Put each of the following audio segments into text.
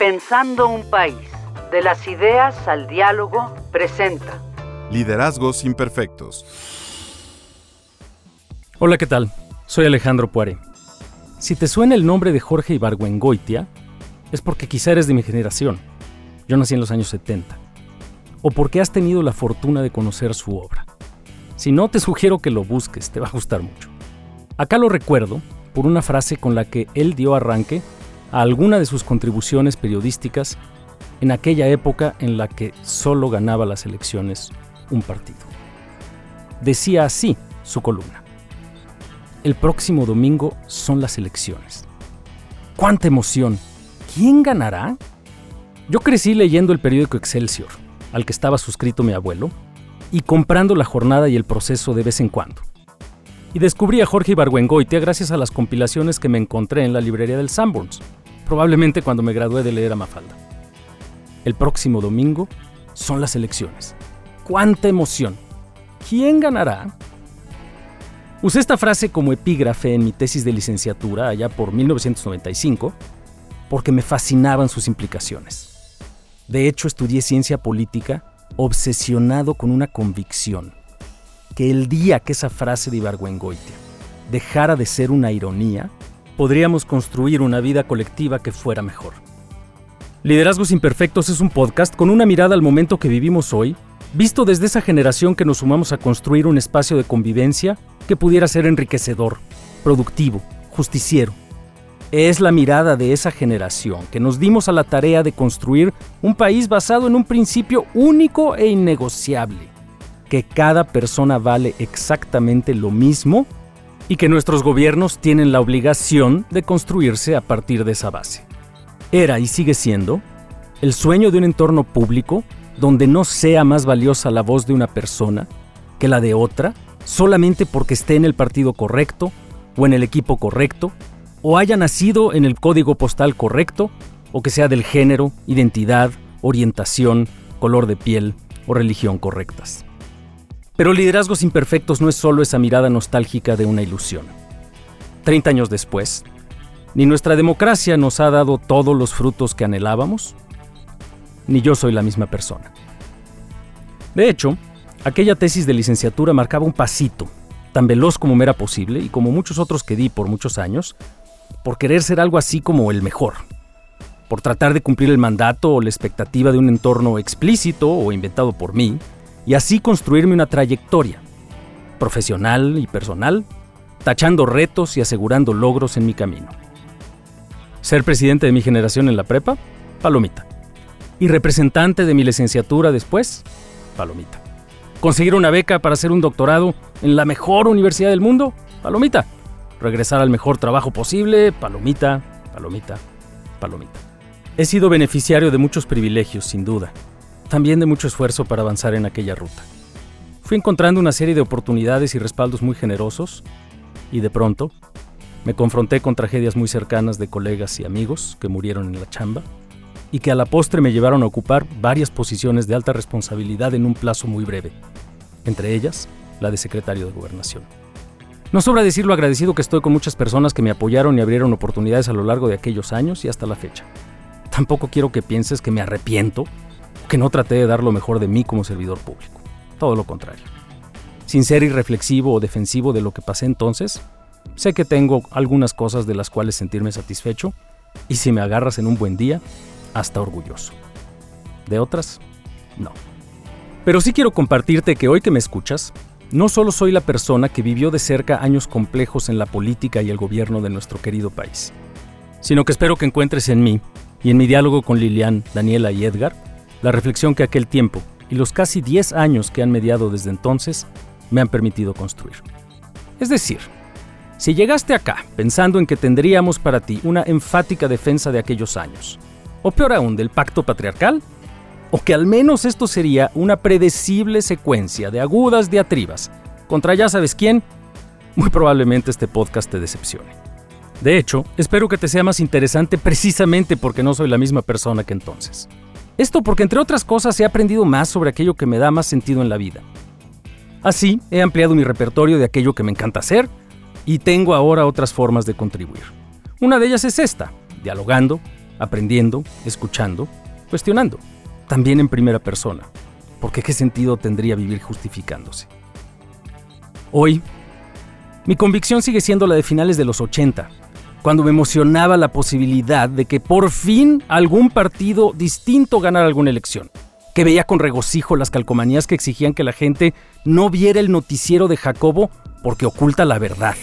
Pensando un país, de las ideas al diálogo, presenta Liderazgos Imperfectos. Hola, ¿qué tal? Soy Alejandro Puare. Si te suena el nombre de Jorge Ibargüengoitia, es porque quizá eres de mi generación. Yo nací en los años 70. O porque has tenido la fortuna de conocer su obra. Si no, te sugiero que lo busques, te va a gustar mucho. Acá lo recuerdo por una frase con la que él dio arranque a alguna de sus contribuciones periodísticas en aquella época en la que solo ganaba las elecciones un partido. Decía así su columna. El próximo domingo son las elecciones. ¡Cuánta emoción! ¿Quién ganará? Yo crecí leyendo el periódico Excelsior, al que estaba suscrito mi abuelo, y comprando la jornada y el proceso de vez en cuando. Y descubrí a Jorge Ibargüengoitia gracias a las compilaciones que me encontré en la librería del Sanborns, probablemente cuando me gradué de leer a Mafalda. El próximo domingo son las elecciones. ¡Cuánta emoción! ¿Quién ganará? Usé esta frase como epígrafe en mi tesis de licenciatura allá por 1995 porque me fascinaban sus implicaciones. De hecho, estudié ciencia política obsesionado con una convicción, que el día que esa frase de Ibargüengoitia dejara de ser una ironía, podríamos construir una vida colectiva que fuera mejor. Liderazgos Imperfectos es un podcast con una mirada al momento que vivimos hoy, visto desde esa generación que nos sumamos a construir un espacio de convivencia que pudiera ser enriquecedor, productivo, justiciero. Es la mirada de esa generación que nos dimos a la tarea de construir un país basado en un principio único e innegociable, que cada persona vale exactamente lo mismo y que nuestros gobiernos tienen la obligación de construirse a partir de esa base. Era y sigue siendo el sueño de un entorno público donde no sea más valiosa la voz de una persona que la de otra solamente porque esté en el partido correcto o en el equipo correcto o haya nacido en el código postal correcto o que sea del género, identidad, orientación, color de piel o religión correctas. Pero Liderazgos Imperfectos no es solo esa mirada nostálgica de una ilusión. Treinta años después, ni nuestra democracia nos ha dado todos los frutos que anhelábamos, ni yo soy la misma persona. De hecho, aquella tesis de licenciatura marcaba un pasito, tan veloz como me era posible y como muchos otros que di por muchos años, por querer ser algo así como el mejor, por tratar de cumplir el mandato o la expectativa de un entorno explícito o inventado por mí, y así construirme una trayectoria, profesional y personal, tachando retos y asegurando logros en mi camino. Ser presidente de mi generación en la prepa, palomita. Y representante de mi licenciatura después, palomita. Conseguir una beca para hacer un doctorado en la mejor universidad del mundo, palomita. Regresar al mejor trabajo posible, palomita, palomita, palomita. He sido beneficiario de muchos privilegios, sin duda, también de mucho esfuerzo para avanzar en aquella ruta. Fui encontrando una serie de oportunidades y respaldos muy generosos y de pronto me confronté con tragedias muy cercanas de colegas y amigos que murieron en la chamba y que a la postre me llevaron a ocupar varias posiciones de alta responsabilidad en un plazo muy breve, entre ellas la de secretario de gobernación. No sobra decir lo agradecido que estoy con muchas personas que me apoyaron y abrieron oportunidades a lo largo de aquellos años y hasta la fecha. Tampoco quiero que pienses que me arrepiento que no traté de dar lo mejor de mí como servidor público. Todo lo contrario. Sin ser irreflexivo o defensivo de lo que pasé entonces, sé que tengo algunas cosas de las cuales sentirme satisfecho y si me agarras en un buen día, hasta orgulloso. De otras, no. Pero sí quiero compartirte que hoy que me escuchas, no solo soy la persona que vivió de cerca años complejos en la política y el gobierno de nuestro querido país, sino que espero que encuentres en mí y en mi diálogo con Lilian, Daniela y Edgar la reflexión que aquel tiempo y los casi 10 años que han mediado desde entonces me han permitido construir. Es decir, si llegaste acá pensando en que tendríamos para ti una enfática defensa de aquellos años, o peor aún del pacto patriarcal, o que al menos esto sería una predecible secuencia de agudas diatribas contra ya sabes quién, muy probablemente este podcast te decepcione. De hecho, espero que te sea más interesante precisamente porque no soy la misma persona que entonces. Esto porque, entre otras cosas, he aprendido más sobre aquello que me da más sentido en la vida. Así, he ampliado mi repertorio de aquello que me encanta hacer y tengo ahora otras formas de contribuir. Una de ellas es esta, dialogando, aprendiendo, escuchando, cuestionando, también en primera persona, porque qué sentido tendría vivir justificándose. Hoy, mi convicción sigue siendo la de finales de los 80, cuando me emocionaba la posibilidad de que por fin algún partido distinto ganara alguna elección, que veía con regocijo las calcomanías que exigían que la gente no viera el noticiero de Jacobo porque oculta la verdad.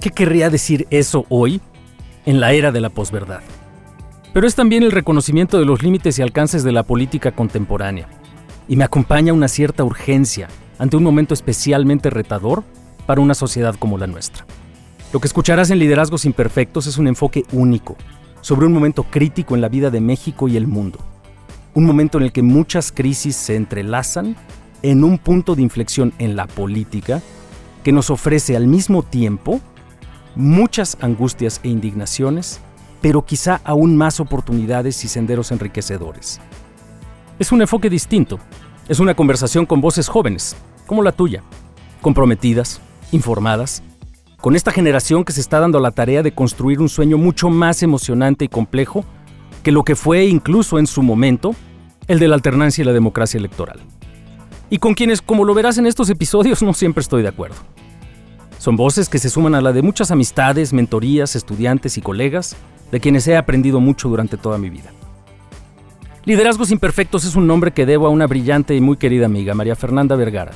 ¿Qué querría decir eso hoy, en la era de la posverdad? Pero es también el reconocimiento de los límites y alcances de la política contemporánea, y me acompaña una cierta urgencia ante un momento especialmente retador para una sociedad como la nuestra. Lo que escucharás en Liderazgos Imperfectos es un enfoque único sobre un momento crítico en la vida de México y el mundo. Un momento en el que muchas crisis se entrelazan en un punto de inflexión en la política que nos ofrece al mismo tiempo muchas angustias e indignaciones, pero quizá aún más oportunidades y senderos enriquecedores. Es un enfoque distinto, es una conversación con voces jóvenes, como la tuya, comprometidas, informadas, con esta generación que se está dando la tarea de construir un sueño mucho más emocionante y complejo que lo que fue incluso en su momento el de la alternancia y la democracia electoral. Y con quienes, como lo verás en estos episodios, no siempre estoy de acuerdo. Son voces que se suman a la de muchas amistades, mentorías, estudiantes y colegas, de quienes he aprendido mucho durante toda mi vida. Liderazgos Imperfectos es un nombre que debo a una brillante y muy querida amiga, María Fernanda Vergara,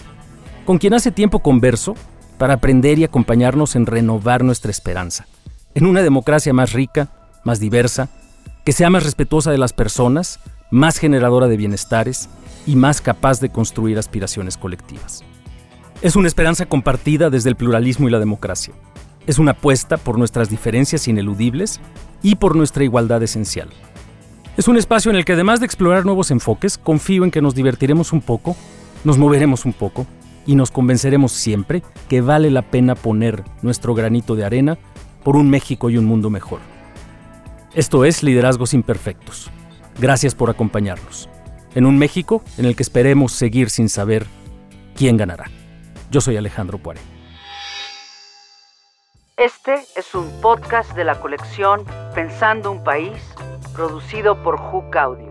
con quien hace tiempo converso para aprender y acompañarnos en renovar nuestra esperanza, en una democracia más rica, más diversa, que sea más respetuosa de las personas, más generadora de bienestares y más capaz de construir aspiraciones colectivas. Es una esperanza compartida desde el pluralismo y la democracia. Es una apuesta por nuestras diferencias ineludibles y por nuestra igualdad esencial. Es un espacio en el que además de explorar nuevos enfoques, confío en que nos divertiremos un poco, nos moveremos un poco y nos convenceremos siempre que vale la pena poner nuestro granito de arena por un México y un mundo mejor. Esto es Liderazgos Imperfectos. Gracias por acompañarnos. En un México en el que esperemos seguir sin saber quién ganará. Yo soy Alejandro Puare. Este es un podcast de la colección Pensando un País, producido por Hook Audio.